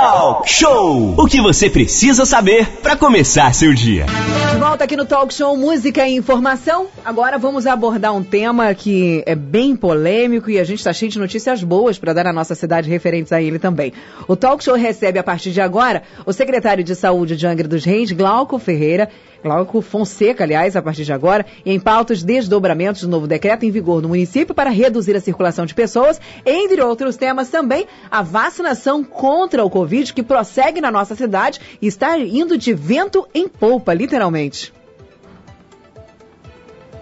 Talk Show! O que você precisa saber para começar seu dia. De volta aqui no Talk Show Música e Informação. Agora vamos abordar um tema que é bem polêmico e a gente está cheio de notícias boas para dar à nossa cidade referentes a ele também. O Talk Show recebe a partir de agora o secretário de Saúde de Angra dos Reis, Glauco Ferreira, Glauco Fonseca, aliás, a partir de agora, em pautas desdobramentos do novo decreto em vigor no município para reduzir a circulação de pessoas, entre outros temas também, a vacinação contra o Covid que prossegue na nossa cidade e está indo de vento em polpa, literalmente.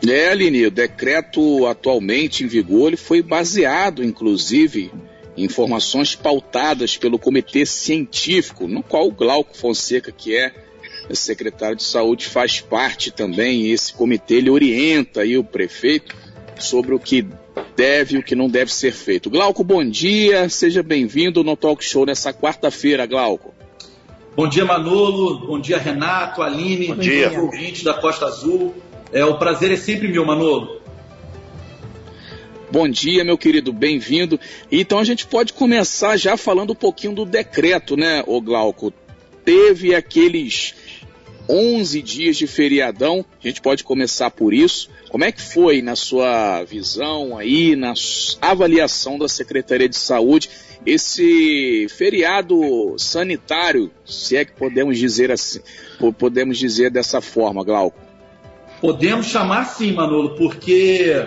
É, Aline, o decreto atualmente em vigor ele foi baseado, inclusive, em informações pautadas pelo Comitê Científico, no qual o Glauco Fonseca, que é secretário de Saúde, faz parte também, e esse comitê ele orienta aí o prefeito sobre o que deve e o que não deve ser feito. Glauco, bom dia, seja bem-vindo no Talk Show nessa quarta-feira, Glauco. Bom dia, Manolo, bom dia, Renato, Aline, bom dia. ouvinte da Costa Azul. É, o prazer é sempre meu, Manolo. Bom dia, meu querido, bem-vindo. Então a gente pode começar já falando um pouquinho do decreto, né, o Glauco? Teve aqueles 11 dias de feriadão, a gente pode começar por isso. Como é que foi na sua visão aí, na avaliação da Secretaria de Saúde, esse feriado sanitário, se é que podemos dizer assim, podemos dizer dessa forma, Glauco? Podemos chamar sim, Manolo, porque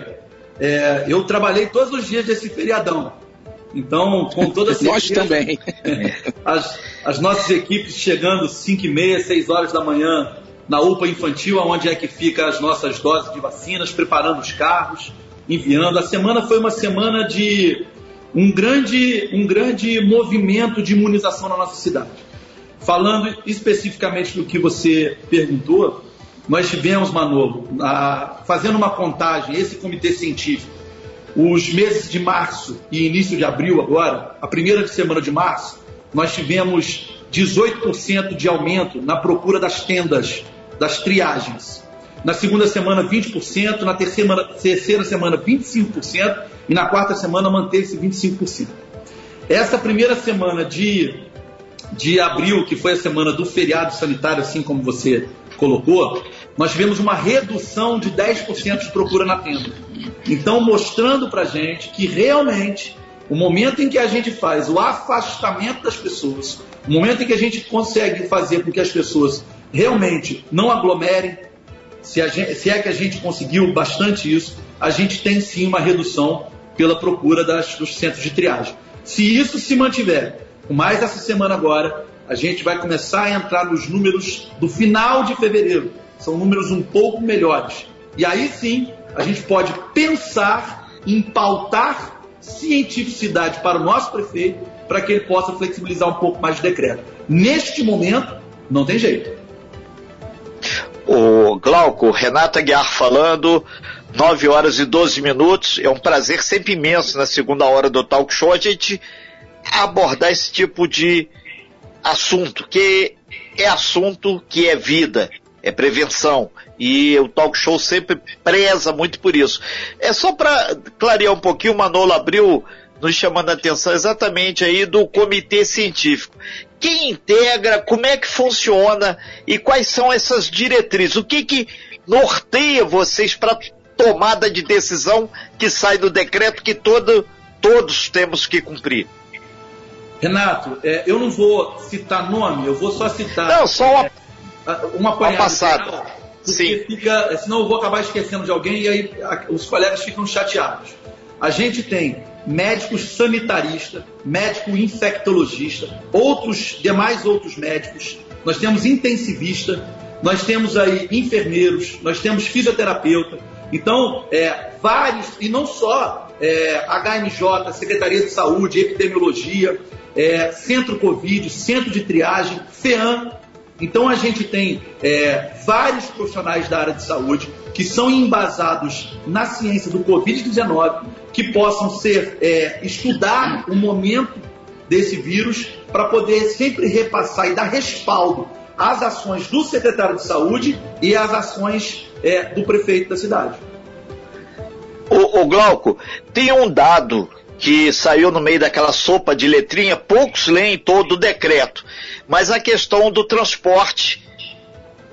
é, eu trabalhei todos os dias desse feriadão. Então, com toda certeza. Nós também. As, as nossas equipes chegando 5 e meia, 6 horas da manhã na UPA infantil, onde é que fica as nossas doses de vacinas, preparando os carros, enviando. A semana foi uma semana de um grande, um grande movimento de imunização na nossa cidade. Falando especificamente do que você perguntou, nós tivemos, Manolo, a, fazendo uma contagem, esse comitê científico, os meses de março e início de abril agora, a primeira semana de março, nós tivemos 18% de aumento na procura das tendas, das triagens. Na segunda semana, 20%, na terceira, terceira semana, 25%, e na quarta semana manteve-se 25%. Essa primeira semana de, de abril, que foi a semana do feriado sanitário, assim como você colocou, nós tivemos uma redução de 10% de procura na tenda. Então, mostrando para gente que realmente o momento em que a gente faz o afastamento das pessoas, o momento em que a gente consegue fazer com que as pessoas realmente não aglomerem, se, gente, se é que a gente conseguiu bastante isso, a gente tem sim uma redução pela procura das, dos centros de triagem. Se isso se mantiver, mais essa semana agora, a gente vai começar a entrar nos números do final de fevereiro. São números um pouco melhores. E aí sim, a gente pode pensar em pautar cientificidade para o nosso prefeito para que ele possa flexibilizar um pouco mais o decreto. Neste momento, não tem jeito. O Glauco, Renata Aguiar falando, 9 horas e 12 minutos. É um prazer sempre imenso na segunda hora do talk show a gente abordar esse tipo de assunto, que é assunto que é vida, é prevenção. E o talk show sempre preza muito por isso. É só para clarear um pouquinho, o Manolo abriu nos chamando a atenção exatamente aí do comitê científico. Quem integra, como é que funciona e quais são essas diretrizes? O que que norteia vocês para tomada de decisão que sai do decreto que todo, todos temos que cumprir? Renato, é, eu não vou citar nome, eu vou só citar. Não, só uma, é, uma passada. Geral, Sim. Fica, senão eu vou acabar esquecendo de alguém e aí os colegas ficam chateados. A gente tem médicos sanitarista, médico infectologista, outros demais outros médicos. Nós temos intensivista, nós temos aí enfermeiros, nós temos fisioterapeuta. Então, é, vários, e não só é, HMJ, Secretaria de Saúde, Epidemiologia, é, Centro Covid, Centro de Triagem, FEAM. Então a gente tem é, vários profissionais da área de saúde que são embasados na ciência do Covid-19, que possam ser é, estudar o momento desse vírus para poder sempre repassar e dar respaldo às ações do secretário de saúde e às ações é, do prefeito da cidade. O, o Glauco, tem um dado que saiu no meio daquela sopa de letrinha poucos leem todo o decreto, mas a questão do transporte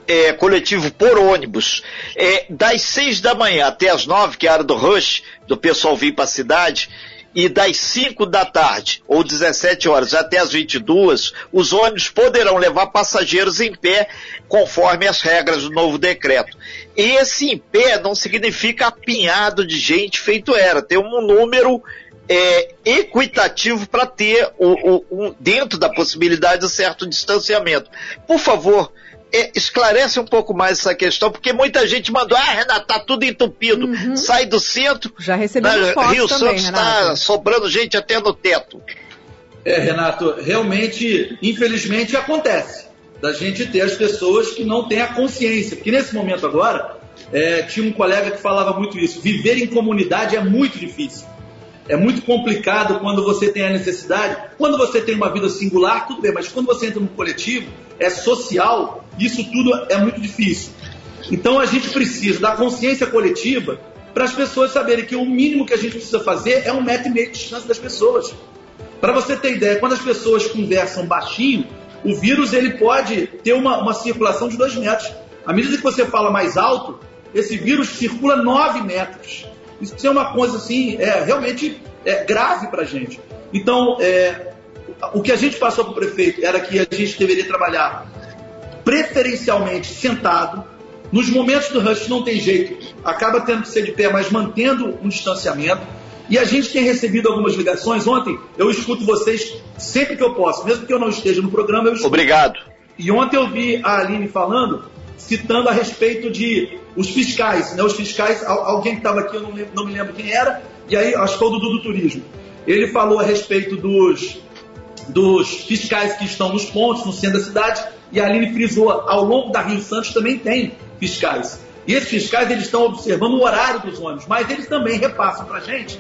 é, coletivo por ônibus, é, das seis da manhã até as nove, que é a hora do rush, do pessoal vir para a cidade, e das 5 da tarde ou 17 horas até as 22, os ônibus poderão levar passageiros em pé, conforme as regras do novo decreto. E esse em pé não significa apinhado de gente feito era, tem um número é, equitativo para ter o, o, um, dentro da possibilidade de certo distanciamento. Por favor, é, esclarece um pouco mais essa questão, porque muita gente mandou, ah, Renato, tá tudo entupido. Uhum. Sai do centro. Já recebemos na, Rio também, Santos está sobrando gente até no teto. É, Renato, realmente, infelizmente, acontece da gente ter as pessoas que não têm a consciência. Porque nesse momento agora, é, tinha um colega que falava muito isso. Viver em comunidade é muito difícil. É muito complicado quando você tem a necessidade. Quando você tem uma vida singular, tudo bem, mas quando você entra no coletivo, é social, isso tudo é muito difícil. Então a gente precisa da consciência coletiva para as pessoas saberem que o mínimo que a gente precisa fazer é um metro e meio de distância das pessoas. Para você ter ideia, quando as pessoas conversam baixinho, o vírus ele pode ter uma, uma circulação de dois metros. À medida que você fala mais alto, esse vírus circula nove metros. Isso é uma coisa assim, é realmente é, grave para a gente. Então, é, o que a gente passou para o prefeito era que a gente deveria trabalhar preferencialmente sentado. Nos momentos do rush não tem jeito, acaba tendo que ser de pé, mas mantendo um distanciamento. E a gente tem recebido algumas ligações. Ontem eu escuto vocês sempre que eu posso, mesmo que eu não esteja no programa, eu escuto. Obrigado. E ontem eu vi a Aline falando, citando a respeito de os fiscais, né? Os fiscais, alguém que estava aqui, eu não, lembro, não, me lembro quem era, e aí acho que foi o Dudu do Turismo. Ele falou a respeito dos, dos fiscais que estão nos pontos, no centro da cidade, e a Aline frisou, ao longo da Rio Santos também tem fiscais. E esses fiscais eles estão observando o horário dos ônibus, mas eles também repassam para a gente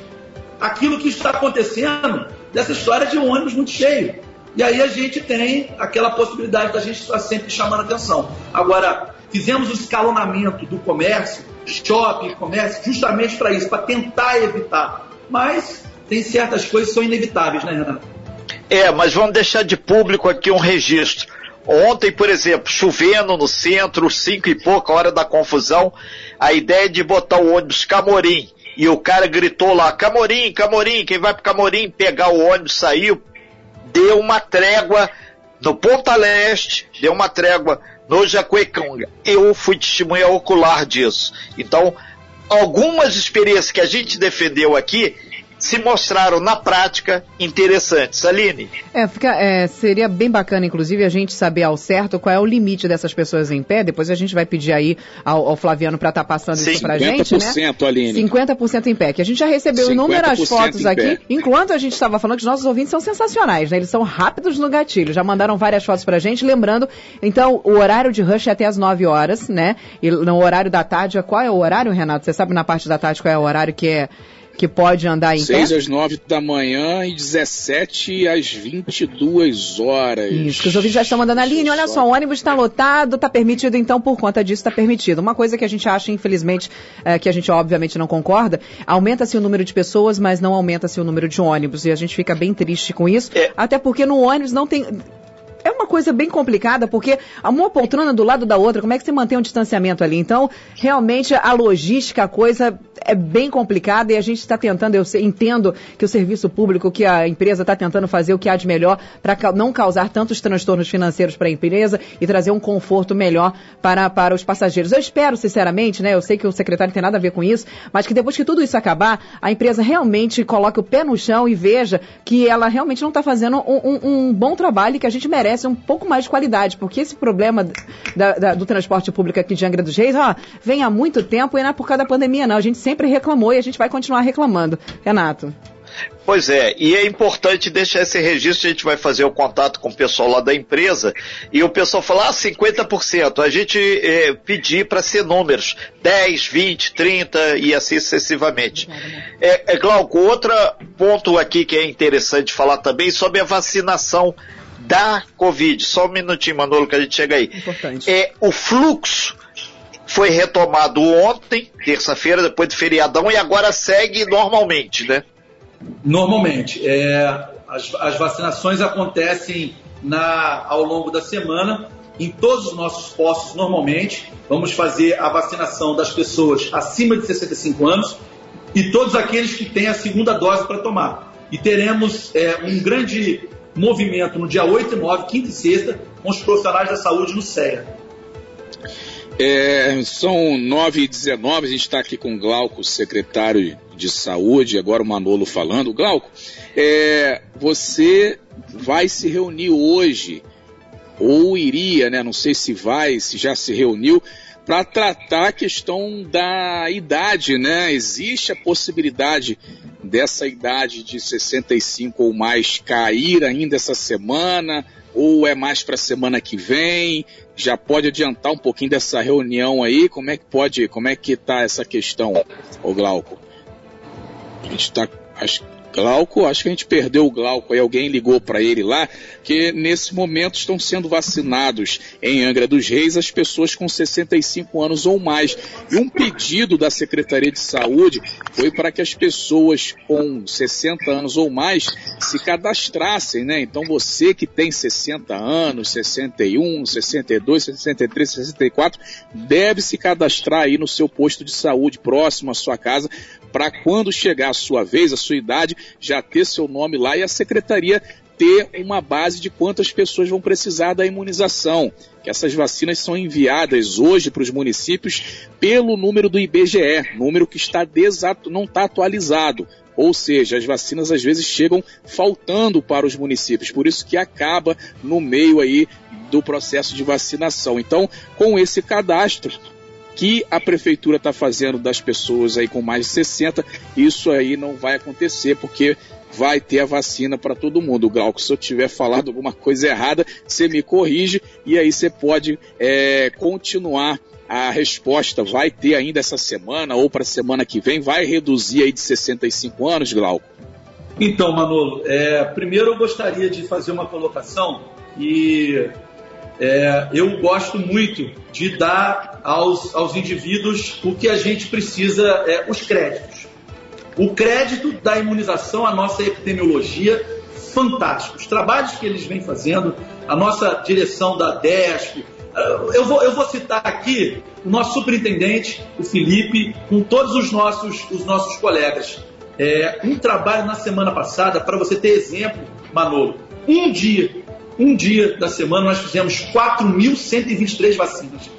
aquilo que está acontecendo dessa história de um ônibus muito cheio. E aí a gente tem aquela possibilidade da gente estar sempre chamando atenção. Agora, fizemos o escalonamento do comércio, shopping, comércio, justamente para isso, para tentar evitar. Mas tem certas coisas que são inevitáveis, né, Renato? É, mas vamos deixar de público aqui um registro. Ontem, por exemplo, chovendo no centro, cinco e pouca hora da confusão, a ideia de botar o ônibus Camorim. E o cara gritou lá, Camorim, Camorim, quem vai para Camorim pegar o ônibus saiu, deu uma trégua no Ponta Leste, deu uma trégua no Jacuecanga. Eu fui testemunha ocular disso. Então, algumas experiências que a gente defendeu aqui, se mostraram na prática interessantes. Aline? É, fica, é, seria bem bacana, inclusive, a gente saber ao certo qual é o limite dessas pessoas em pé. Depois a gente vai pedir aí ao, ao Flaviano para estar tá passando Sim, isso para gente, né? 50%, Aline. 50% em pé, que a gente já recebeu inúmeras fotos aqui, enquanto a gente estava falando que os nossos ouvintes são sensacionais, né? Eles são rápidos no gatilho, já mandaram várias fotos para a gente, lembrando, então, o horário de rush é até as 9 horas, né? E no horário da tarde, qual é o horário, Renato? Você sabe na parte da tarde qual é o horário que é que pode andar em 6 às 9 da manhã e 17 às 22 horas. Isso, que os ouvintes já estão mandando a linha. Olha só, o ônibus está lotado, está permitido, então por conta disso está permitido. Uma coisa que a gente acha, infelizmente, é, que a gente obviamente não concorda, aumenta-se o número de pessoas, mas não aumenta-se o número de ônibus. E a gente fica bem triste com isso, é. até porque no ônibus não tem é uma coisa bem complicada, porque uma poltrona do lado da outra, como é que você mantém um distanciamento ali? Então, realmente, a logística, a coisa é bem complicada e a gente está tentando, eu entendo que o serviço público, que a empresa está tentando fazer o que há de melhor para não causar tantos transtornos financeiros para a empresa e trazer um conforto melhor para, para os passageiros. Eu espero, sinceramente, né? Eu sei que o secretário tem nada a ver com isso, mas que depois que tudo isso acabar, a empresa realmente coloque o pé no chão e veja que ela realmente não está fazendo um, um, um bom trabalho que a gente merece merece um pouco mais de qualidade, porque esse problema da, da, do transporte público aqui de Angra dos Reis, ó, vem há muito tempo e não é por causa da pandemia, não. A gente sempre reclamou e a gente vai continuar reclamando. Renato. Pois é, e é importante deixar esse registro, a gente vai fazer o contato com o pessoal lá da empresa, e o pessoal falar, ah, 50%, a gente é, pedir para ser números, 10, 20, 30 e assim sucessivamente. É, é Glauco, outro ponto aqui que é interessante falar também sobre a vacinação da Covid. Só um minutinho, Manolo, que a gente chega aí. Importante. É, o fluxo foi retomado ontem, terça-feira, depois do feriadão, e agora segue normalmente, né? Normalmente. É, As, as vacinações acontecem na, ao longo da semana em todos os nossos postos normalmente. Vamos fazer a vacinação das pessoas acima de 65 anos e todos aqueles que têm a segunda dose para tomar. E teremos é, um grande movimento no dia 8 e 9, quinta e sexta, com os profissionais da saúde no CEA. É, são 9 e 19 a gente está aqui com o Glauco, secretário de saúde, agora o Manolo falando. Glauco, é, você vai se reunir hoje, ou iria, né? Não sei se vai, se já se reuniu, para tratar a questão da idade, né? Existe a possibilidade dessa idade de 65 ou mais cair ainda essa semana? Ou é mais para a semana que vem? Já pode adiantar um pouquinho dessa reunião aí? Como é que pode, como é que tá essa questão, o Glauco? A gente está, Glauco, acho que a gente perdeu o Glauco aí, alguém ligou para ele lá, que nesse momento estão sendo vacinados em Angra dos Reis as pessoas com 65 anos ou mais. E um pedido da Secretaria de Saúde foi para que as pessoas com 60 anos ou mais se cadastrassem, né? Então você que tem 60 anos, 61, 62, 63, 64, deve se cadastrar aí no seu posto de saúde próximo à sua casa para quando chegar a sua vez, a sua idade, já ter seu nome lá e a secretaria ter uma base de quantas pessoas vão precisar da imunização. Que essas vacinas são enviadas hoje para os municípios pelo número do IBGE, número que está desato, não está atualizado. Ou seja, as vacinas às vezes chegam faltando para os municípios, por isso que acaba no meio aí do processo de vacinação. Então, com esse cadastro, que a prefeitura está fazendo das pessoas aí com mais de 60, isso aí não vai acontecer, porque vai ter a vacina para todo mundo. Glauco, se eu tiver falado alguma coisa errada, você me corrige e aí você pode é, continuar a resposta. Vai ter ainda essa semana ou para a semana que vem? Vai reduzir aí de 65 anos, Glauco? Então, Manolo, é, primeiro eu gostaria de fazer uma colocação e é, eu gosto muito de dar aos, aos indivíduos o que a gente precisa, é, os créditos. O crédito da imunização, a nossa epidemiologia, fantástico. Os trabalhos que eles vêm fazendo, a nossa direção da DESP, eu vou, eu vou citar aqui o nosso superintendente, o Felipe, com todos os nossos, os nossos colegas. É, um trabalho na semana passada, para você ter exemplo, Manolo, um dia um dia da semana nós fizemos 4.123 vacinas.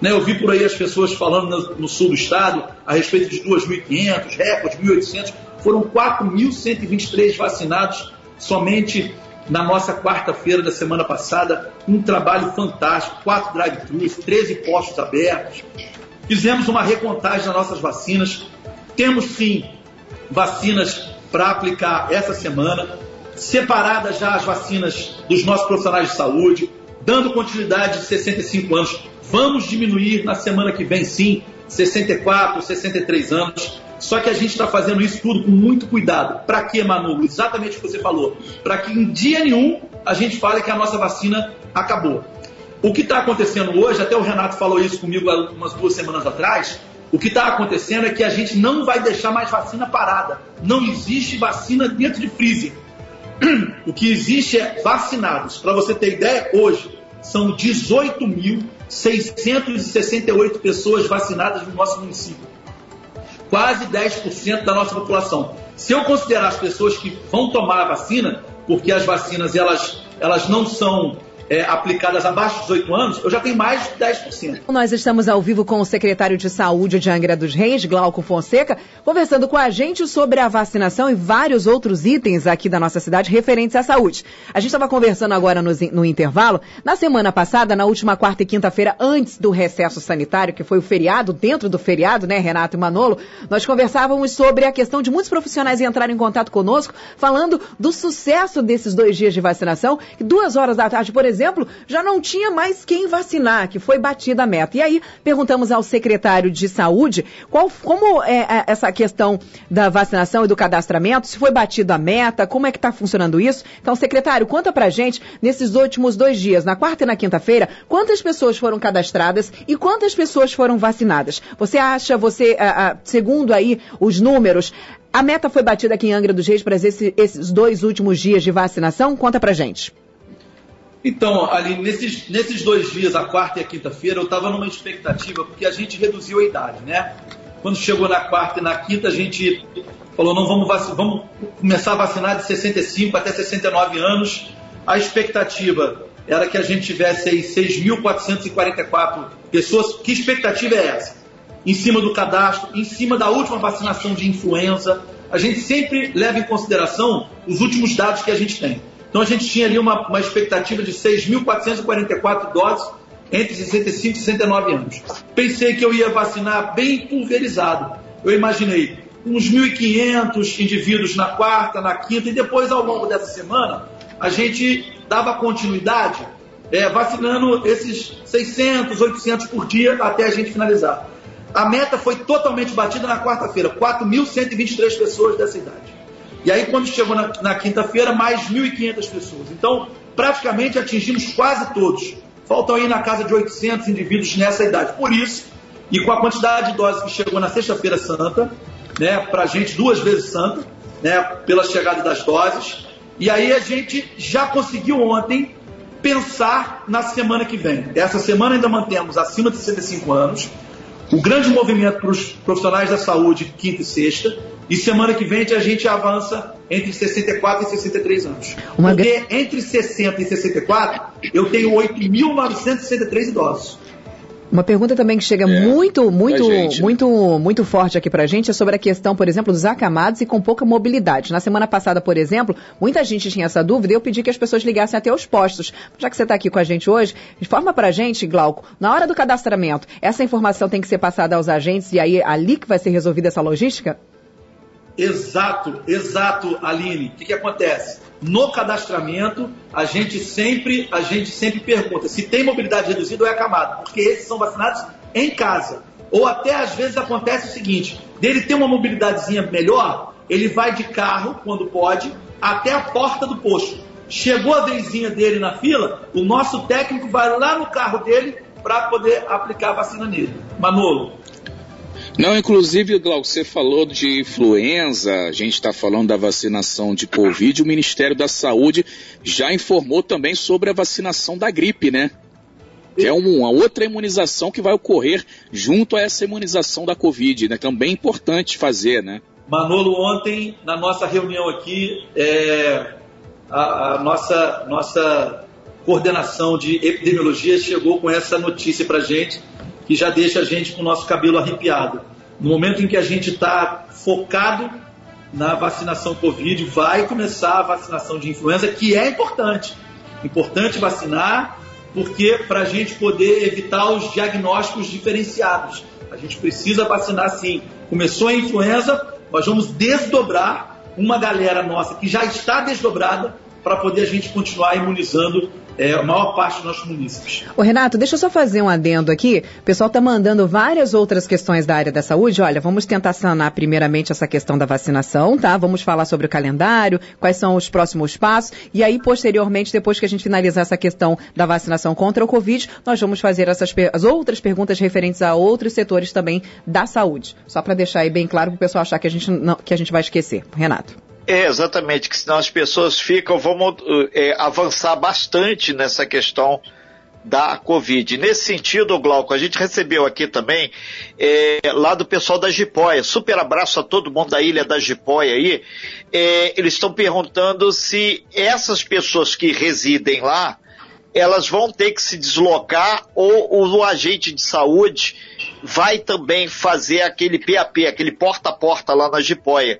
Né, eu vi por aí as pessoas falando no, sul do estado a respeito de 2.500, recordes, 1.800. Foram 4.123 vacinados somente na nossa quarta-feira da semana passada. Um trabalho fantástico, quatro drive-thrus, 13 postos abertos. Fizemos uma recontagem das nossas vacinas. Temos sim vacinas para aplicar essa semana separadas já as vacinas dos nossos profissionais de saúde, dando continuidade de 65 anos. Vamos diminuir na semana que vem, sim, 64, 63 anos. Só que a gente está fazendo isso tudo com muito cuidado. Para que, Manu? Exatamente o que você falou. Para que em dia nenhum a gente fale que a nossa vacina acabou. O que está acontecendo hoje, até o Renato falou isso comigo há umas duas semanas atrás, o que está acontecendo é que a gente não vai deixar mais vacina parada. Não existe vacina dentro de freezer. O que existe é vacinados. Para você ter ideia, hoje são 18.668 pessoas vacinadas no nosso município. Quase 10% da nossa população. Se eu considerar as pessoas que vão tomar a vacina, porque as vacinas elas, elas não são é, aplicadas abaixo dos 18 anos, eu já tenho mais de 10%. Nós estamos ao vivo com o secretário de Saúde de Angra dos Reis, Glauco Fonseca, conversando com a gente sobre a vacinação e vários outros itens aqui da nossa cidade referentes à saúde. A gente estava conversando agora no, no intervalo. Na semana passada, na última quarta e quinta-feira, antes do recesso sanitário, que foi o feriado, dentro do feriado, né, Renato e Manolo, nós conversávamos sobre a questão de muitos profissionais entrarem em contato conosco, falando do sucesso desses dois dias de vacinação. Duas horas da tarde, por exemplo, exemplo, já não tinha mais quem vacinar, que foi batida a meta. E aí perguntamos ao secretário de Saúde qual, como é, é essa questão da vacinação e do cadastramento, se foi batida a meta, como é que está funcionando isso. Então, secretário, conta pra gente, nesses últimos dois dias, na quarta e na quinta-feira, quantas pessoas foram cadastradas e quantas pessoas foram vacinadas? Você acha, você, segundo aí os números, a meta foi batida aqui em Angra dos Reis para esse, esses dois últimos dias de vacinação? Conta pra gente. Então, ali, nesses, nesses dois dias, a quarta e a quinta-feira, eu estava numa expectativa, porque a gente reduziu a idade, né? Quando chegou na quarta e na quinta, a gente falou, não, vamos, vamos começar a vacinar de 65 até 69 anos. A expectativa era que a gente tivesse aí 6.444 pessoas. Que expectativa é essa? em cima do cadastro, em cima da última vacinação de influenza. A gente sempre leva em consideração os últimos dados que a gente tem. Então a gente tinha ali uma, uma expectativa de 6.444 doses entre 65 e 69 anos. Pensei que eu ia vacinar bem pulverizado. Eu imaginei uns 1.500 indivíduos na quarta, na quinta, e depois, ao longo dessa semana, a gente dava continuidade é, vacinando esses 600, 800 por dia até a gente finalizar. A meta foi totalmente batida na quarta-feira, 4.123 pessoas dessa idade. E aí, quando chegou na, na quinta-feira, mais 1.500 pessoas. Então, praticamente atingimos quase todos. Faltam aí na casa de 800 indivíduos nessa idade. Por isso, e com a quantidade de doses que chegou na sexta-feira santa, né, para a gente duas vezes santa, né, pela chegada das doses, e aí a gente já conseguiu ontem pensar na semana que vem. Essa semana ainda mantemos acima de 65 anos, o grande movimento para os profissionais da saúde, quinta e sexta, e semana que vem a gente avança entre 64 e 63 anos. Uma Porque entre 60 e 64, eu tenho 8.963 idosos. Uma pergunta também que chega é, muito, muito, muito, muito forte aqui pra gente é sobre a questão, por exemplo, dos acamados e com pouca mobilidade. Na semana passada, por exemplo, muita gente tinha essa dúvida e eu pedi que as pessoas ligassem até os postos. Já que você está aqui com a gente hoje, informa pra gente, Glauco, na hora do cadastramento, essa informação tem que ser passada aos agentes e aí ali que vai ser resolvida essa logística? Exato, exato, Aline. O que, que acontece? No cadastramento, a gente sempre, a gente sempre pergunta se tem mobilidade reduzida ou é acamado, porque esses são vacinados em casa. Ou até às vezes acontece o seguinte: dele ter uma mobilidadezinha melhor, ele vai de carro, quando pode, até a porta do posto. Chegou a vezinha dele na fila, o nosso técnico vai lá no carro dele para poder aplicar a vacina nele. Manolo, não, inclusive, Glauco, você falou de influenza, a gente está falando da vacinação de Covid, o Ministério da Saúde já informou também sobre a vacinação da gripe, né? Que é uma outra imunização que vai ocorrer junto a essa imunização da Covid, né? Também é importante fazer, né? Manolo, ontem, na nossa reunião aqui, é, a, a nossa, nossa coordenação de epidemiologia chegou com essa notícia para gente que já deixa a gente com o nosso cabelo arrepiado. No momento em que a gente está focado na vacinação Covid, vai começar a vacinação de influenza, que é importante. Importante vacinar, porque para a gente poder evitar os diagnósticos diferenciados. A gente precisa vacinar sim. Começou a influenza, nós vamos desdobrar uma galera nossa que já está desdobrada para poder a gente continuar imunizando é, a maior parte dos nossos municípios. Ô Renato, deixa eu só fazer um adendo aqui. O pessoal está mandando várias outras questões da área da saúde. Olha, vamos tentar sanar primeiramente essa questão da vacinação, tá? Vamos falar sobre o calendário, quais são os próximos passos. E aí, posteriormente, depois que a gente finalizar essa questão da vacinação contra o Covid, nós vamos fazer essas as outras perguntas referentes a outros setores também da saúde. Só para deixar aí bem claro para o pessoal achar que a gente, não, que a gente vai esquecer. Renato. É, exatamente, que senão as pessoas ficam, vamos é, avançar bastante nessa questão da Covid. Nesse sentido, Glauco, a gente recebeu aqui também é, lá do pessoal da Jipoia. Super abraço a todo mundo da ilha da Jipoia aí. É, eles estão perguntando se essas pessoas que residem lá, elas vão ter que se deslocar ou o agente de saúde vai também fazer aquele PAP, aquele porta a porta lá na Jipoia.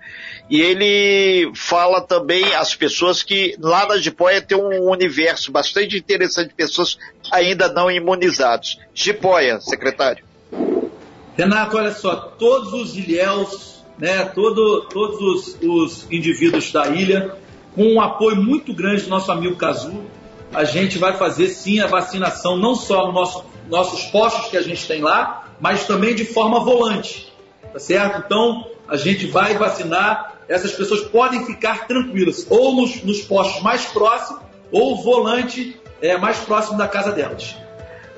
E ele fala também às pessoas que lá na Jipoia tem um universo bastante interessante de pessoas ainda não imunizados. Jipoia, secretário. Renato, olha só, todos os ilhéus, né, todo, todos os, os indivíduos da ilha, com um apoio muito grande do nosso amigo Cazu, a gente vai fazer sim a vacinação, não só nos nosso, nossos postos que a gente tem lá, mas também de forma volante. Tá certo? Então, a gente vai vacinar, essas pessoas podem ficar tranquilas, ou nos, nos postos mais próximos, ou volante é, mais próximo da casa delas.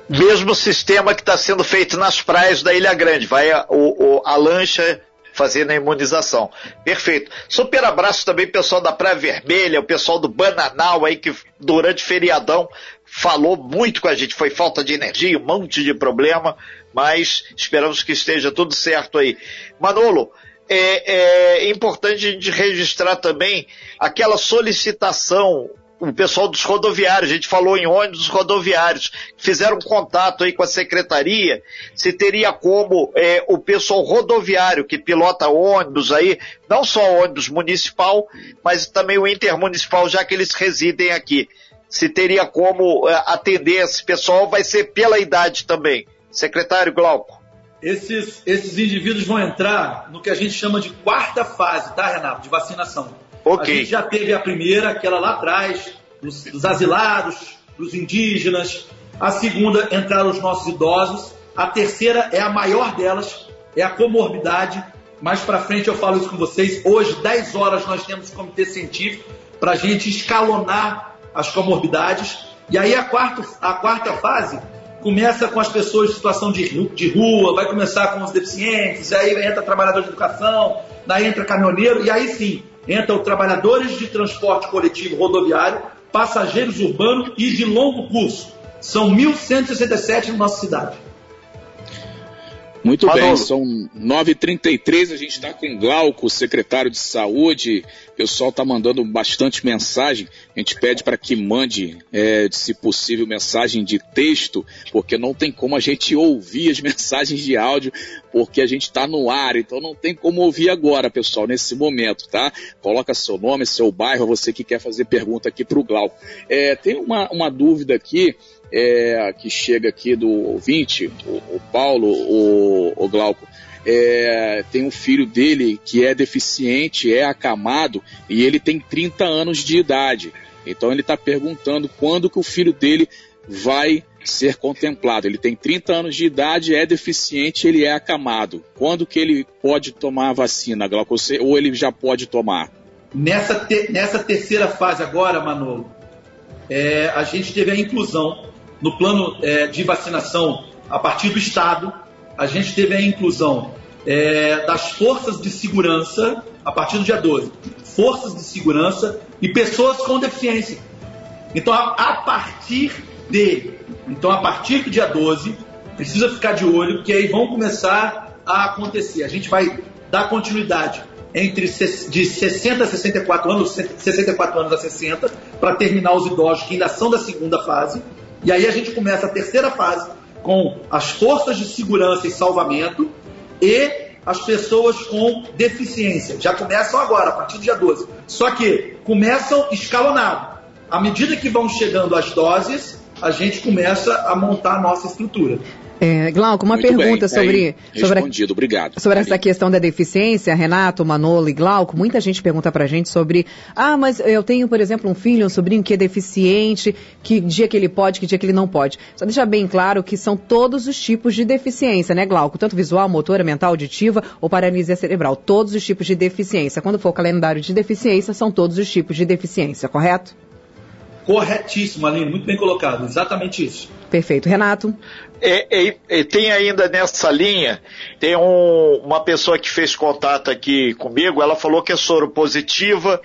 Mesmo sistema que está sendo feito nas praias da Ilha Grande, vai a, o, a lancha fazendo a imunização. Perfeito. Super abraço também pessoal da Praia Vermelha, o pessoal do Bananal aí que durante feriadão falou muito com a gente. Foi falta de energia, um monte de problema, mas esperamos que esteja tudo certo aí. Manolo, é, é importante a gente registrar também aquela solicitação o pessoal dos rodoviários, a gente falou em ônibus rodoviários, fizeram contato aí com a secretaria, se teria como é, o pessoal rodoviário que pilota ônibus aí, não só ônibus municipal, mas também o intermunicipal, já que eles residem aqui. Se teria como é, atender esse pessoal, vai ser pela idade também. Secretário Glauco. Esses, esses indivíduos vão entrar no que a gente chama de quarta fase, tá, Renato? De vacinação Okay. A gente já teve a primeira, aquela lá atrás, dos, dos asilados, dos indígenas. A segunda entraram os nossos idosos. A terceira é a maior delas, é a comorbidade. Mais para frente eu falo isso com vocês. Hoje, 10 horas, nós temos comitê científico para a gente escalonar as comorbidades. E aí a quarta, a quarta fase começa com as pessoas em situação de, de rua, vai começar com os deficientes, aí entra trabalhador de educação, daí entra caminhoneiro, e aí sim, entram trabalhadores de transporte coletivo rodoviário, passageiros urbanos e de longo curso. São 1.167 na nossa cidade. Muito Manolo. bem, são 9h33, a gente está com Glauco, secretário de Saúde. O pessoal está mandando bastante mensagem. A gente pede para que mande, é, se possível, mensagem de texto, porque não tem como a gente ouvir as mensagens de áudio, porque a gente está no ar, então não tem como ouvir agora, pessoal, nesse momento, tá? Coloca seu nome, seu bairro, você que quer fazer pergunta aqui para o Glauco. É, tem uma, uma dúvida aqui é, que chega aqui do ouvinte, o, o Paulo, o, o Glauco, é, tem um filho dele que é deficiente, é acamado e ele tem 30 anos de idade. Então ele está perguntando quando que o filho dele vai ser contemplado. Ele tem 30 anos de idade, é deficiente, ele é acamado. Quando que ele pode tomar a vacina, Glauco? Ou ele já pode tomar? Nessa, te, nessa terceira fase agora, Manolo, é, a gente teve a inclusão no plano é, de vacinação a partir do Estado, a gente teve a inclusão é, das forças de segurança a partir do dia 12. Forças de segurança e pessoas com deficiência. Então, a, a partir de. Então, a partir do dia 12, precisa ficar de olho, porque aí vão começar a acontecer. A gente vai dar continuidade entre de 60 a 64 anos, 64 anos a 60, para terminar os idosos que ainda são da segunda fase. E aí a gente começa a terceira fase com as forças de segurança e salvamento e as pessoas com deficiência. Já começam agora, a partir do dia 12. Só que começam escalonado. À medida que vão chegando as doses, a gente começa a montar a nossa estrutura. É, Glauco, uma Muito pergunta bem, sobre, sobre, respondido, obrigado. sobre essa questão da deficiência, Renato, Manolo e Glauco. Muita gente pergunta pra gente sobre, ah, mas eu tenho, por exemplo, um filho, um sobrinho que é deficiente, que dia que ele pode, que dia que ele não pode. Só deixar bem claro que são todos os tipos de deficiência, né, Glauco? Tanto visual, motora, mental, auditiva ou paralisia cerebral. Todos os tipos de deficiência. Quando for o calendário de deficiência, são todos os tipos de deficiência, correto? Corretíssimo, Aline, muito bem colocado, exatamente isso. Perfeito. Renato? É, é, é, tem ainda nessa linha, tem um, uma pessoa que fez contato aqui comigo, ela falou que é soro positiva,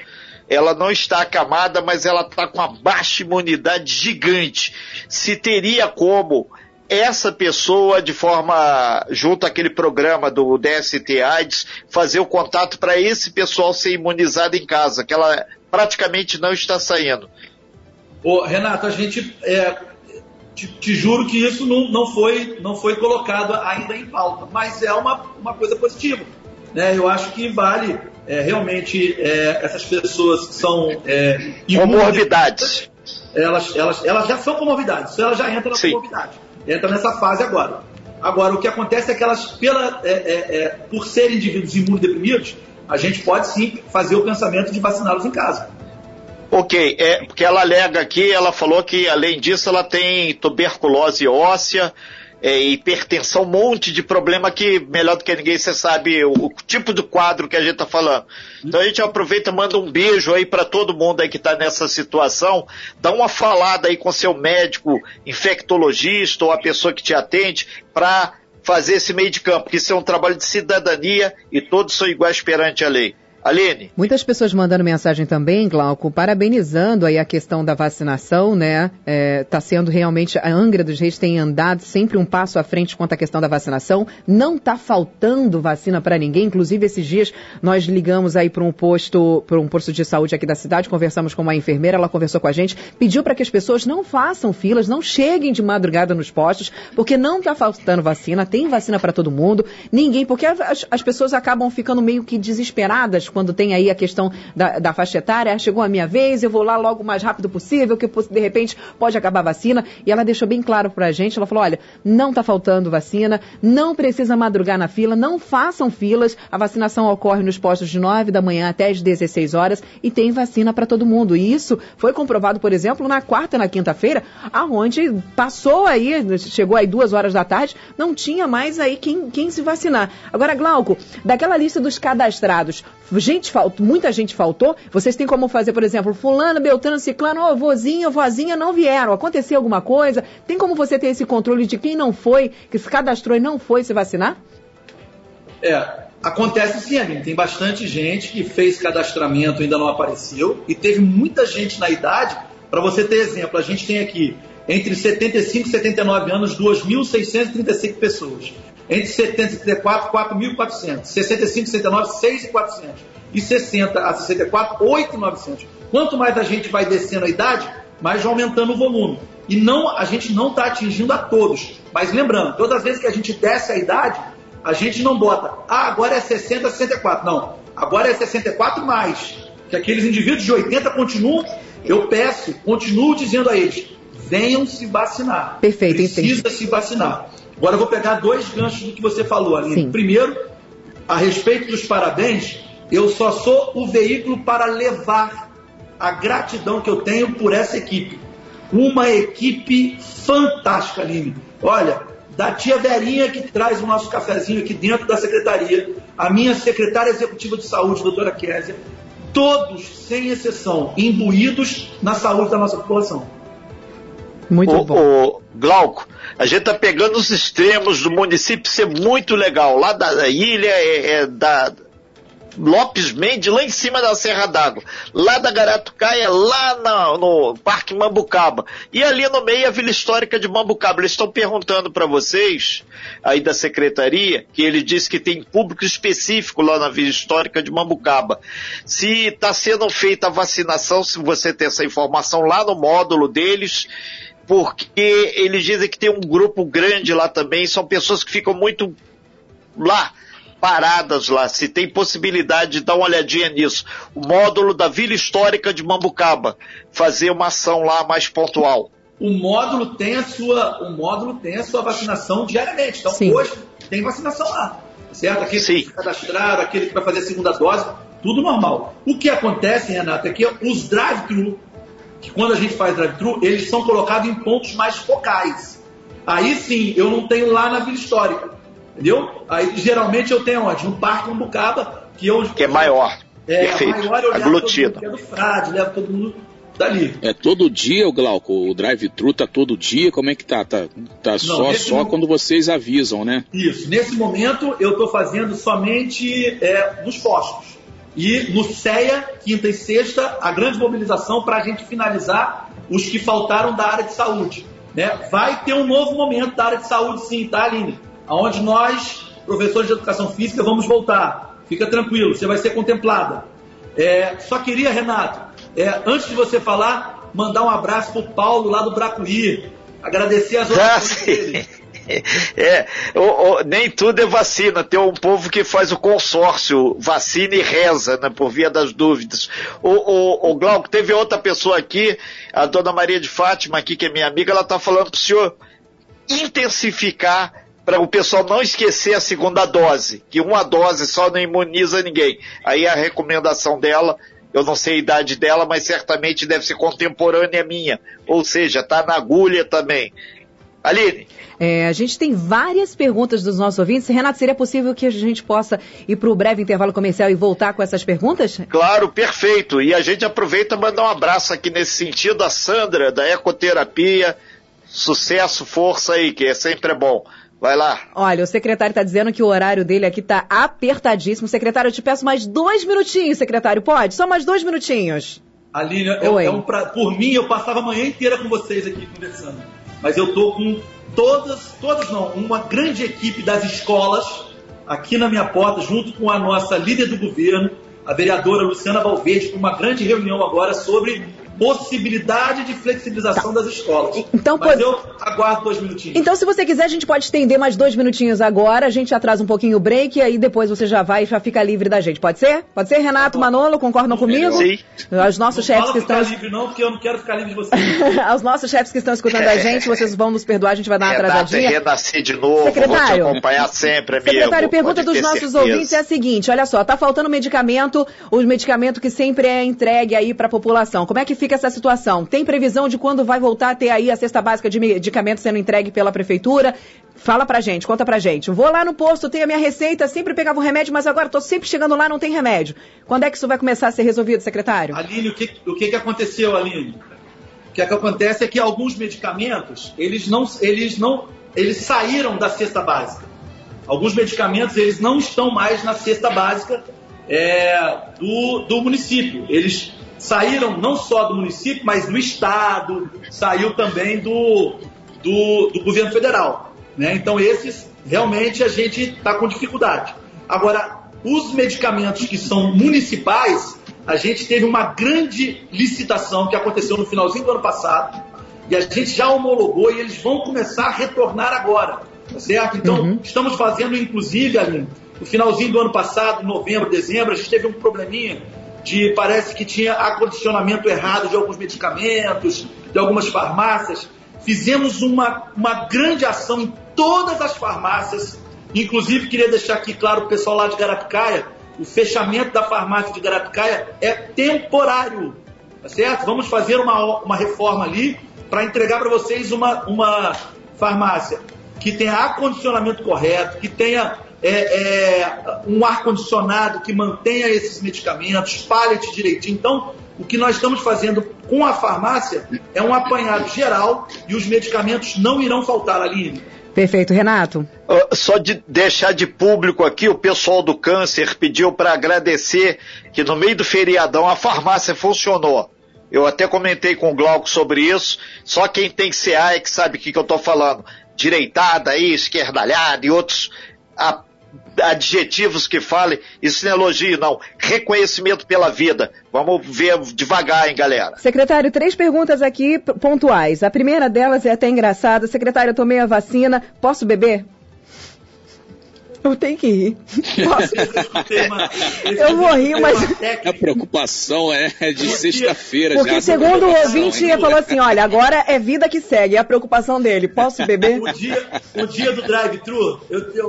ela não está acamada, mas ela está com uma baixa imunidade gigante. Se teria como essa pessoa, de forma, junto àquele programa do DST AIDS, fazer o contato para esse pessoal ser imunizado em casa, que ela praticamente não está saindo. Ô, Renato, a gente é, te, te, juro que isso não, não, foi, não foi colocado ainda em pauta, mas é uma, uma coisa positiva. Né? Eu acho que vale é, realmente é, essas pessoas que são é, comorbidades. Elas, elas, elas já são comorbidades, elas já entram na Sim. comorbidade. Entra nessa fase agora. Agora, o que acontece é que elas, pela, é, é, é, por serem indivíduos imunodeprimidos, a gente pode sim fazer o pensamento de vaciná-los em casa. Ok, é, porque ela alega aqui, ela falou que além disso ela tem tuberculose óssea, é, hipertensão, um monte de problema que melhor do que ninguém você sabe o, o tipo de quadro que a gente está falando. Então a gente aproveita e manda um beijo aí para todo mundo aí que está nessa situação, dá uma falada aí com seu médico infectologista ou a pessoa que te atende para fazer esse meio de campo, porque isso é um trabalho de cidadania e todos são iguais perante a lei. Aline. Muitas pessoas mandando mensagem também, Glauco, parabenizando aí a questão da vacinação, né? Está é, sendo realmente, a Angra dos Reis tem andado sempre um passo à frente quanto à questão da vacinação. Não está faltando vacina para ninguém. Inclusive, esses dias nós ligamos aí para um posto, para um posto de saúde aqui da cidade, conversamos com uma enfermeira, ela conversou com a gente, pediu para que as pessoas não façam filas, não cheguem de madrugada nos postos, porque não está faltando vacina, tem vacina para todo mundo, ninguém, porque as, as pessoas acabam ficando meio que desesperadas quando tem aí a questão da, da faixa etária, chegou a minha vez, eu vou lá logo o mais rápido possível, que de repente pode acabar a vacina. E ela deixou bem claro para a gente, ela falou, olha, não está faltando vacina, não precisa madrugar na fila, não façam filas, a vacinação ocorre nos postos de 9 da manhã até as 16 horas e tem vacina para todo mundo. E isso foi comprovado, por exemplo, na quarta e na quinta-feira, aonde passou aí, chegou aí duas horas da tarde, não tinha mais aí quem, quem se vacinar. Agora, Glauco, daquela lista dos cadastrados, gente muita gente faltou, vocês têm como fazer, por exemplo, fulano, beltrano, ciclano, oh, vozinho, vozinha não vieram, aconteceu alguma coisa? Tem como você ter esse controle de quem não foi, que se cadastrou e não foi se vacinar? É, acontece sim, Aline. Tem bastante gente que fez cadastramento e ainda não apareceu, e teve muita gente na idade, para você ter exemplo, a gente tem aqui entre 75 e 79 anos, 2.635 pessoas. Entre 70 e 74, 4.400. 65 e 69, 6.400. E 60 a 64, 8.900. Quanto mais a gente vai descendo a idade, mais vai aumentando o volume. E não, a gente não está atingindo a todos. Mas lembrando, todas as vezes que a gente desce a idade, a gente não bota, ah, agora é 60, 64. Não, agora é 64 mais. Que aqueles indivíduos de 80 continuam, eu peço, continuo dizendo a eles, venham se vacinar. Perfeito, Precisa entendi. se vacinar. Agora eu vou pegar dois ganchos do que você falou, Aline. Primeiro, a respeito dos parabéns, eu só sou o veículo para levar a gratidão que eu tenho por essa equipe. Uma equipe fantástica, Aline. Olha, da tia Verinha que traz o nosso cafezinho aqui dentro da secretaria, a minha secretária executiva de saúde, doutora Késia, todos, sem exceção, imbuídos na saúde da nossa população. Muito o, bom. O Glauco, a gente tá pegando os extremos do município ser muito legal. Lá da ilha é, é da Lopes Mendes, lá em cima da Serra d'Água. Lá da Garatucaia, lá no, no Parque Mambucaba. E ali no meio a Vila Histórica de Mambucaba. Eles estão perguntando para vocês, aí da secretaria, que ele disse que tem público específico lá na Vila Histórica de Mambucaba. Se está sendo feita a vacinação, se você tem essa informação lá no módulo deles, porque eles dizem que tem um grupo grande lá também, são pessoas que ficam muito lá, paradas lá, se tem possibilidade de dar uma olhadinha nisso. O módulo da Vila Histórica de Mambucaba, fazer uma ação lá mais pontual. O módulo tem a sua, o módulo tem a sua vacinação diariamente. Então Sim. hoje tem vacinação lá. Certo? Aquele Sim. que está cadastrado, aquele que vai fazer a segunda dose, tudo normal. O que acontece, Renato, é que os drive-thru que quando a gente faz drive-thru, eles são colocados em pontos mais focais. Aí sim, eu não tenho lá na Vila Histórica. Entendeu? Aí geralmente eu tenho onde? No Parque Umbucaba, que eu. Que é maior. É, Perfeito. maior eu levo todo Aglutida. mundo, que é do Frade, levo todo mundo dali. É todo dia, o Glauco? O drive-thru tá todo dia? Como é que tá? Tá, tá só, nesse só momento- quando vocês avisam, né? Isso. Nesse momento eu estou fazendo somente é, nos postos. E no CEA, quinta e sexta, a grande mobilização para a gente finalizar os que faltaram da área de saúde. Né? Vai ter um novo momento da área de saúde, sim, tá, Aline? Onde nós, professores de educação física, vamos voltar. Fica tranquilo, você vai ser contemplada. É, só queria, Renato, é, antes de você falar, mandar um abraço pro Paulo lá do Bracuí. Agradecer as orações dele. É, o- o- nem tudo é vacina. Tem um povo que faz o consórcio, vacina e reza, né, por via das dúvidas. O, o, Glauco, teve outra pessoa aqui, a dona Maria de Fátima, aqui, que é minha amiga, ela está falando para o senhor intensificar para o pessoal não esquecer a segunda dose, que uma dose só não imuniza ninguém. Aí a recomendação dela eu não sei a idade dela, mas certamente deve ser contemporânea minha, ou seja, está na agulha também. Aline. É, a gente tem várias perguntas dos nossos ouvintes. Renato, seria possível que a gente possa ir para o breve intervalo comercial e voltar com essas perguntas? Claro, perfeito. E a gente aproveita e mandar um abraço aqui nesse sentido a Sandra, da Ecoterapia. Sucesso, força aí, que é sempre bom. Vai lá. Olha, o secretário está dizendo que o horário dele aqui está apertadíssimo. Secretário, eu te peço mais dois minutinhos, secretário. Pode? Só mais dois minutinhos. Aline, é, é um pra... por mim, eu passava a manhã inteira com vocês aqui conversando. Mas eu tô com todas, todas não, uma grande equipe das escolas aqui na minha porta, junto com a nossa líder do governo, a vereadora Luciana Valverde, com uma grande reunião agora sobre possibilidade de flexibilização tá. das escolas. Então, Mas pode... eu aguardo dois minutinhos. Então, se você quiser, a gente pode estender mais dois minutinhos agora, a gente atrasa um pouquinho o break e aí depois você já vai e já fica livre da gente. Pode ser? Pode ser, Renato, Manolo, concordam comigo? Sim. Os nossos não chefes que estão... livre não, porque eu não quero ficar livre de vocês. Os nossos chefes que estão escutando a gente, vocês vão nos perdoar, a gente vai dar uma Renato, atrasadinha. renascer de novo, Secretário, vou te acompanhar sempre, amigo. Secretário, pergunta dos nossos certeza. ouvintes é a seguinte, olha só, tá faltando medicamento, o medicamento que sempre é entregue aí para a população. Como é que fica essa situação? Tem previsão de quando vai voltar a ter aí a cesta básica de medicamentos sendo entregue pela prefeitura? Fala pra gente, conta pra gente. Vou lá no posto, tenho a minha receita, sempre pegava o remédio, mas agora tô sempre chegando lá, não tem remédio. Quando é que isso vai começar a ser resolvido, secretário? Aline, o que, o que, que aconteceu, Aline? O que, é que acontece é que alguns medicamentos, eles não, eles não, eles saíram da cesta básica. Alguns medicamentos, eles não estão mais na cesta básica é, do, do município. Eles saíram não só do município, mas do estado, saiu também do, do, do governo federal. Né? Então, esses realmente a gente está com dificuldade. Agora, os medicamentos que são municipais, a gente teve uma grande licitação que aconteceu no finalzinho do ano passado, e a gente já homologou e eles vão começar a retornar agora. Tá certo? Então, uhum. estamos fazendo, inclusive, no finalzinho do ano passado, novembro, dezembro, a gente teve um probleminha de parece que tinha acondicionamento errado de alguns medicamentos, de algumas farmácias. Fizemos uma, uma grande ação em todas as farmácias, inclusive queria deixar aqui claro o pessoal lá de Garapicaia, o fechamento da farmácia de Garapicaia é temporário, tá certo? Vamos fazer uma, uma reforma ali para entregar para vocês uma, uma farmácia que tenha acondicionamento correto, que tenha é, é, um ar-condicionado que mantenha esses medicamentos, pallet direitinho. Então, o que nós estamos fazendo com a farmácia é um apanhado geral e os medicamentos não irão faltar, Aline. Perfeito, Renato. Só de deixar de público aqui, o pessoal do câncer pediu para agradecer que no meio do feriadão a farmácia funcionou. Eu até comentei com o Glauco sobre isso, só quem tem CA é que sabe o que, que eu estou falando. Direitada aí, esquerdalhada e outros a adjetivos que falem, isso não é elogio, não. Reconhecimento pela vida. Vamos ver devagar, hein, galera. Secretário, três perguntas aqui pontuais. A primeira delas é até engraçada. Secretário, eu tomei a vacina, posso beber? Eu tenho que rir. Posso? eu vou rir, mas. A preocupação é de sexta-feira já. Porque segundo o ouvinte, ele falou assim: olha, agora é vida que segue. É a preocupação dele. Posso beber? O dia, o dia do drive-thru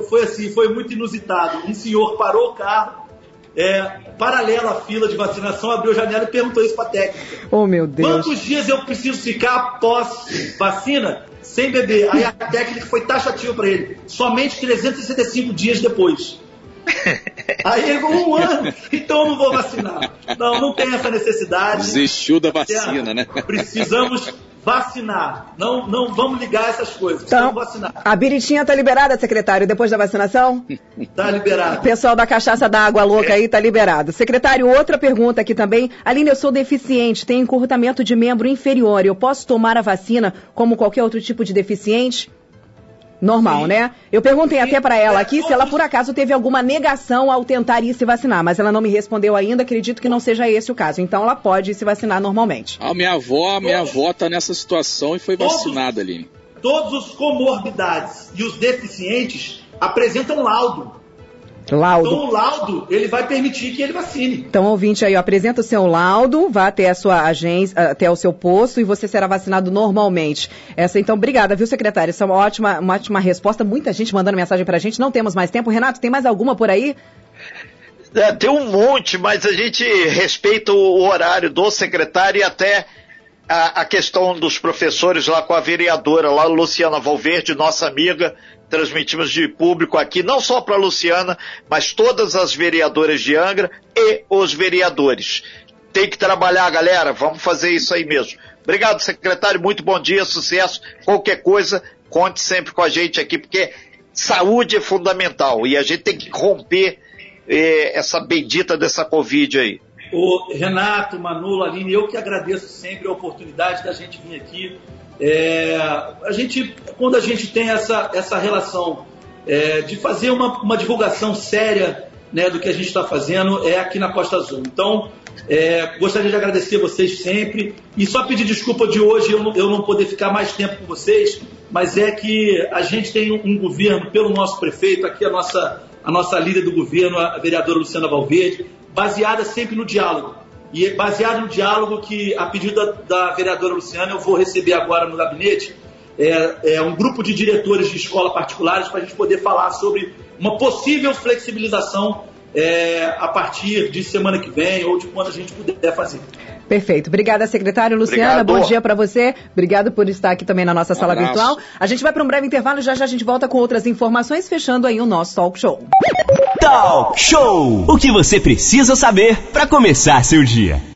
foi assim, foi muito inusitado. Um senhor parou o carro, é, paralelo à fila de vacinação, abriu a janela e perguntou isso para a técnica. Oh, meu Deus. Quantos dias eu preciso ficar após vacina? Sem beber. Aí a técnica foi taxativa para ele. Somente 365 dias depois. Aí ele falou, um ano, então eu não vou vacinar. Não, não tem essa necessidade. Desistiu da vacina, né? Precisamos vacinar. Não, não vamos ligar essas coisas. Então, vacinar. A biritinha tá liberada, secretário, depois da vacinação? Tá liberado. Pessoal da cachaça da água louca aí tá liberado. Secretário, outra pergunta aqui também. Aline, eu sou deficiente, tenho encurtamento de membro inferior. Eu posso tomar a vacina como qualquer outro tipo de deficiente? Normal, Sim. né? Eu perguntei Sim. até para ela aqui se ela por acaso teve alguma negação ao tentar ir se vacinar, mas ela não me respondeu ainda. Acredito que não seja esse o caso. Então ela pode ir se vacinar normalmente. A minha avó, a minha avó tá nessa situação e foi vacinada, ali. Todos os comorbidades e os deficientes apresentam laudo Laudo. Então o laudo, ele vai permitir que ele vacine. Então, ouvinte aí, ó, apresenta o seu laudo, vá até a sua agência, até o seu posto e você será vacinado normalmente. Essa, então, obrigada, viu, secretário? Essa é uma ótima, uma ótima resposta. Muita gente mandando mensagem pra gente. Não temos mais tempo. Renato, tem mais alguma por aí? É, tem um monte, mas a gente respeita o horário do secretário e até a, a, questão dos professores lá com a vereadora, lá Luciana Valverde, nossa amiga, transmitimos de público aqui, não só para Luciana, mas todas as vereadoras de Angra e os vereadores. Tem que trabalhar, galera, vamos fazer isso aí mesmo. Obrigado, secretário, muito bom dia, sucesso. Qualquer coisa, conte sempre com a gente aqui, porque saúde é fundamental e a gente tem que romper eh, essa bendita dessa Covid aí. O Renato, Manu, Aline, eu que agradeço sempre a oportunidade da gente vir aqui. É, a gente, quando a gente tem essa, essa relação é, de fazer uma, uma divulgação séria né, do que a gente está fazendo, é aqui na Costa Azul. Então, é, gostaria de agradecer vocês sempre e só pedir desculpa de hoje eu não, eu não poder ficar mais tempo com vocês, mas é que a gente tem um, governo pelo nosso prefeito, aqui a nossa a nossa líder do governo, a vereadora Luciana Valverde, baseada sempre no diálogo. E baseado no diálogo que, a pedido da, da vereadora Luciana, eu vou receber agora no gabinete é, é um grupo de diretores de escola particulares para a gente poder falar sobre uma possível flexibilização é, a partir de semana que vem ou de quando a gente puder fazer. Perfeito. Obrigada, secretário Luciana. Obrigado. Bom dia para você. Obrigado por estar aqui também na nossa um sala abraço. virtual. A gente vai para um breve intervalo e já já a gente volta com outras informações, fechando aí o nosso talk show. Talk Show! O que você precisa saber para começar seu dia.